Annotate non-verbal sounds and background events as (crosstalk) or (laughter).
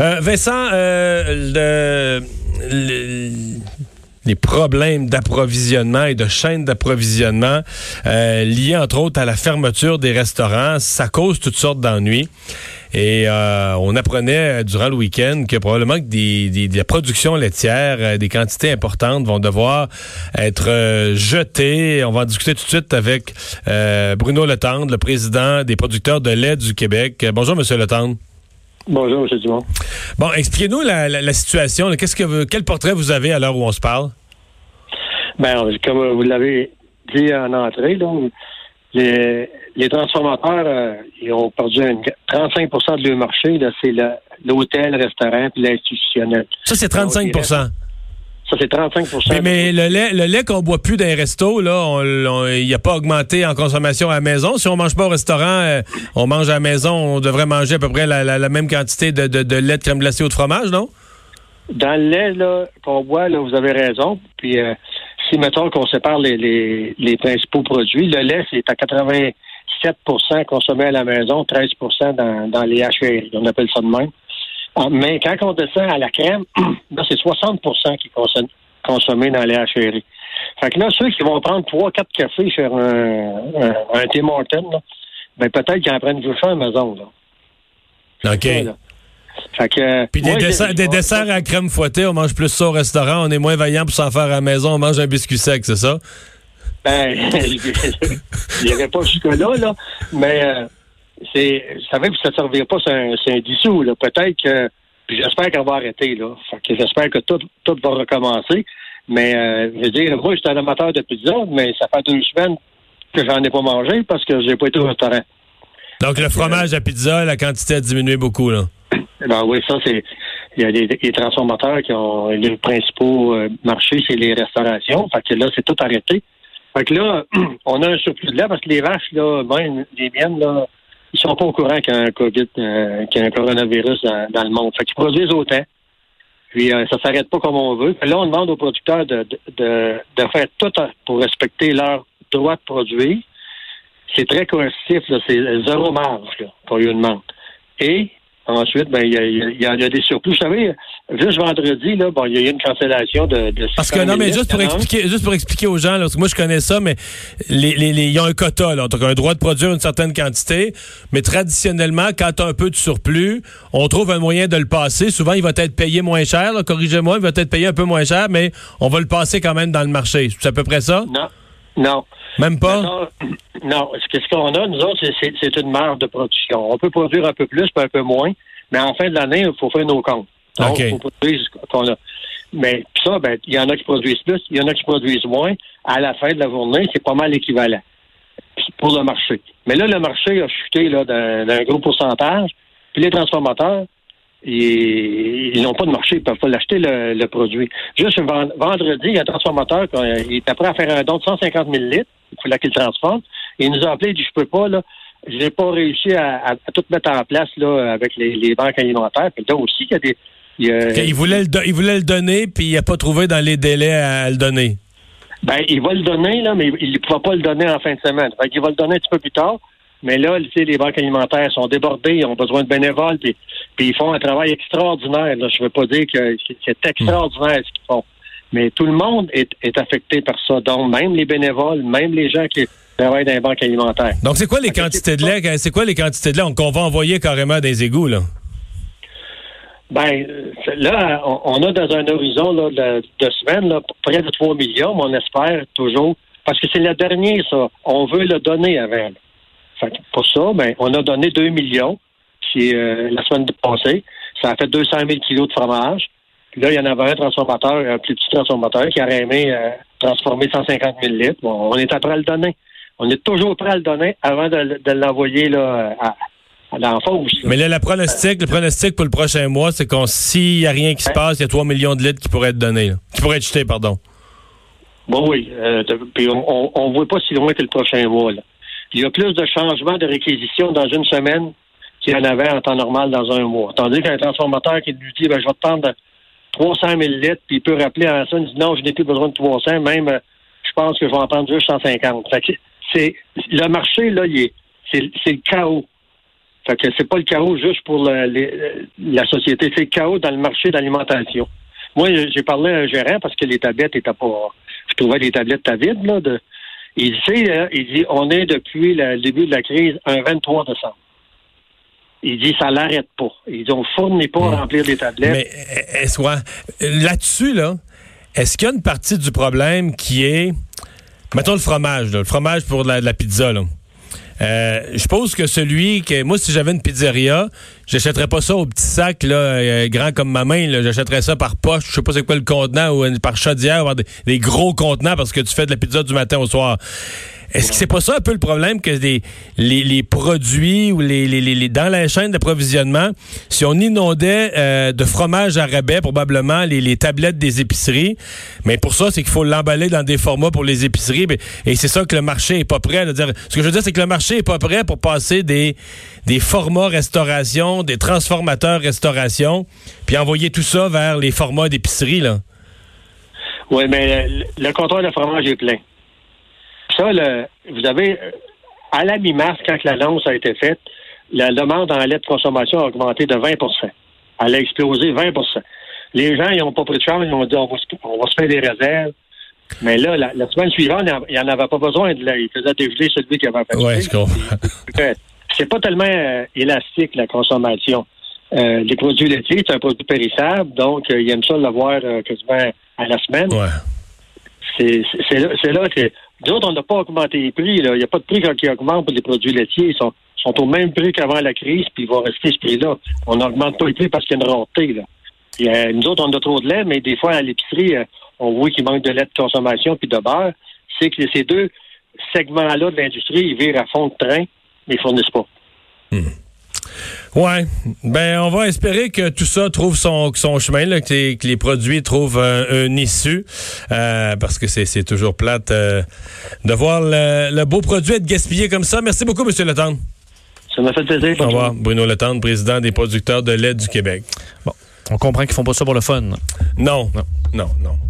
Euh, Vincent, euh, les problèmes d'approvisionnement et de chaîne d'approvisionnement euh, liés entre autres à la fermeture des restaurants, ça cause toutes sortes d'ennuis. Et on apprenait durant le week-end que probablement que des, des, la production laitière, des quantités importantes vont devoir être jetées. On va en discuter tout de suite avec Bruno Letendre, le président des producteurs de lait du Québec. Bonjour, Monsieur Letendre. Bonjour, M. Dumont. Bon, expliquez-nous la, situation. Qu'est-ce que quel portrait vous avez à l'heure où on se parle? Bien, comme vous l'avez dit en entrée, donc, les, transformateurs, euh, ils ont perdu 35% de leur marché. C'est l'hôtel, le restaurant puis l'institutionnel. Ça, c'est 35 ça, c'est 35 Mais, le lait, le lait qu'on boit plus dans les restos, là, il n'a pas augmenté en consommation à la maison. Si on mange pas au restaurant, euh, on mange à la maison, on devrait manger à peu près la, même quantité de, de, lait de crème glacée ou de fromage, non? Dans le lait là, qu'on boit, là, vous avez raison. Puis euh, si, mettons qu'on sépare les, les, principaux produits, le lait, c'est à 87% consommé à la maison, 13 dans, dans les HVR. On appelle ça de même. Ah, mais quand on descend à la crème, (clears throat) là, c'est 60% qui est consommé dans les HRI. Fait que là, ceux qui vont prendre 3-4 cafés sur un, un, Tim Hortons, ben peut-être qu'ils en prennent du à la maison. Là. OK. fait que, Puis des, desserts, des desserts à crème fouettée, on mange plus ça au restaurant, on est moins vaillant pour s'en faire à la maison, on mange un biscuit sec, c'est ça? Ben, il n'y avait pas jusque-là, là, mais euh, c'est, savais que ça ne servirait pas, c'est un, dissous, là. Peut-être que, j'espère qu'elle va arrêter, là. que j'espère que tout, tout va recommencer. Mais, euh, je veux dire, moi, j'étais un amateur de pizza, mais ça fait deux semaines que j'en ai pas mangé parce que j'ai pas été au restaurant. Donc, le fromage à pizza, la quantité a diminué beaucoup, là. Ben oui, ça, c'est. Il y a des, transformateurs qui ont les principaux euh, marchés, c'est les restaurations. Fait que là, c'est tout arrêté. Fait que là, (clears throat) on a un surplus de lait parce que les vaches, là, même les miennes, là, ils sont pas au courant qu'il y a un COVID, euh, qu'il y a un coronavirus dans, le monde. Fait qu'ils produisent autant. Puis euh, ça s'arrête pas comme on veut. Là, on demande aux producteurs de, de, de faire tout pour respecter leur droit de produire. C'est très coercitif, c'est zéro marge qu'on lui demande. Et Ensuite, ben, il y a, des surplus. Vous savez, juste vendredi, là, bon, il y a eu une cancellation de, de Parce que non, mais juste pour expliquer, juste pour expliquer aux gens, là, parce que moi je connais ça, mais les, les, les, il y a un quota, là, donc un droit de produire une certaine quantité, mais traditionnellement, quand tu as un peu de surplus, on trouve un moyen de le passer. Souvent, il va être payé moins cher, corrigez-moi, il va être payé un peu moins cher, mais on va le passer quand même dans le marché. C'est à peu près ça? Non. Non. Même pas? Non. Ce qu'on a, nous autres, c'est une marge de production. On peut produire un peu plus, un peu moins, mais en fin de l'année, il faut faire nos comptes. Donc, il faut produire ce qu'on a. Mais ça, ben, il y en a qui produisent plus, il y en a qui produisent moins. À la fin de la journée, c'est pas mal équivalent pour le marché. Mais là, le marché a chuté d'un gros pourcentage. Puis les transformateurs, ils n'ont pas de marché, ils ne peuvent pas l'acheter, le, produit. Juste vendredi, il y a un transformateur qui est prêt à faire un don de 150 000 litres, il faut qu'il transforme. il nous a appelé, il dit, je peux pas, là, je n'ai pas réussi à, tout mettre en place là, avec les, banques alimentaires. Puis là aussi, il y a des... Il, voulait le il voulait le donner, puis il n'a pas trouvé dans les délais à le donner. Ben, il va le donner, là, mais il ne pourra pas le donner en fin de semaine. il va le donner un petit peu plus tard. Mais là, les banques alimentaires sont débordées, ils ont besoin de bénévoles, puis, ils font un travail extraordinaire. Je ne veux pas dire que c'est extraordinaire ce qu'ils font. Mais tout le monde est, affecté par ça. Donc, même les bénévoles, même les gens qui travaillent dans les banques alimentaires. Donc, c'est quoi les quantités de lait? C'est quoi les quantités de lait? Qu'on va envoyer carrément des égouts, là? Ben, là, on, a dans un horizon de, de semaines là, près de 3 millions, mais on espère toujours, parce que c'est le dernier, ça. On veut le donner avant. pour ça, ben, on a donné 2 millions qui, euh, la semaine passée. Ça a fait 200 000 kilos de fromage. Puis là, il y en avait un transformateur, un plus petit transformateur, qui aurait aimé euh, transformer 150 000 litres. Bon, on est prêt à le donner. On est toujours prêt à le donner avant de, de l'envoyer là, à, mais là, le pronostic, le pronostic pour le prochain mois, c'est qu'on s'il n'y a rien qui se passe, il y a 3 millions de litres qui pourraient être donnés, qui pourraient être jetés, pardon. Bon, oui. Euh, puis on ne voit pas si loin que le prochain mois. Il y a plus de changements de réquisition dans une semaine qu'il y en avait en temps normal dans un mois. Tandis qu'un transformateur qui lui dit ben, je vais te prendre 300 000 litres, puis il peut rappeler à ça, il dit non, je n'ai plus besoin de 300, même euh, je pense que je vais en prendre juste 150. c'est le marché, là, c'est le chaos. Fait que c'est pas le chaos juste pour la, la société, c'est le chaos dans le marché d'alimentation. Moi, j'ai parlé à un gérant parce que les tablettes étaient pas. Je trouvais les tablettes vides, là. De, il dit, il dit, on est depuis le début de la crise un 23 décembre. Il dit, ça l'arrête pas. Ils dit, on fournit pas à remplir des tablettes. Mais, est-ce là-dessus, là, est-ce qu'il y a une partie du problème qui est, mettons le fromage, le fromage pour la, la pizza, là. Euh, je pense que celui que moi, si j'avais une pizzeria, j'achèterais pas ça au petit sac là, euh, grand comme ma main. J'achèterais ça par poche. Je sais pas c'est quoi le contenant ou par chaudière, ou des, des, gros contenants parce que tu fais de la pizza du matin au soir. Est-ce que c'est pas ça un peu le problème que les, les produits ou les, les, dans la chaîne d'approvisionnement, si on inondait euh, de fromage à rabais, probablement les, tablettes des épiceries, mais pour ça, c'est qu'il faut l'emballer dans des formats pour les épiceries, et c'est ça que le marché est pas prêt à dire. Ce que je veux dire, c'est que le marché est pas prêt pour passer des, des formats restauration, des transformateurs restauration, puis envoyer tout ça vers les formats d'épicerie, là. Oui, mais le, le de fromage est plein ça, vous avez, à la mi-mars, quand l'annonce a été faite, la demande en lait de consommation a augmenté de 20% Elle a explosé 20% Les gens, ils n'ont pas pris de chance, ils ont dit on va, se, faire des réserves. Mais là, la, semaine suivante, il n'y en avait pas besoin. De il faisait dégeler celui qui avait fait. Oui, je comprends. C'est pas tellement euh, élastique, la consommation. Euh, les produits laitiers, c'est un produit périssable, donc euh, ils aiment ça l'avoir quasiment à la semaine. Ouais. C'est là, là que D'autres, on n'a pas augmenté les prix. Il n'y a pas de prix qui augmente pour les produits laitiers. Ils sont, au même prix qu'avant la crise, puis ils vont rester ce prix-là. On n'augmente pas les prix parce qu'il y a une rareté. Là. nous autres, on a trop de lait, mais des fois, à l'épicerie, euh, on voit qu'il manque de lait de consommation puis de beurre. C'est que ces deux segments-là de l'industrie, ils virent à fond de train, mais ils ne fournissent pas. Hmm. Ouais, ben on va espérer que tout ça trouve son, son chemin, là, que, les, produits trouvent un, issue, euh, parce que c'est toujours plate euh, de voir le, beau produit être gaspillé comme ça. Merci beaucoup, M. Letendre. Ça m'a fait plaisir. Au revoir, Bruno Letendre, président des producteurs de lait du Québec. Bon, on comprend qu'ils font pas ça pour le fun. Non, non, non, non.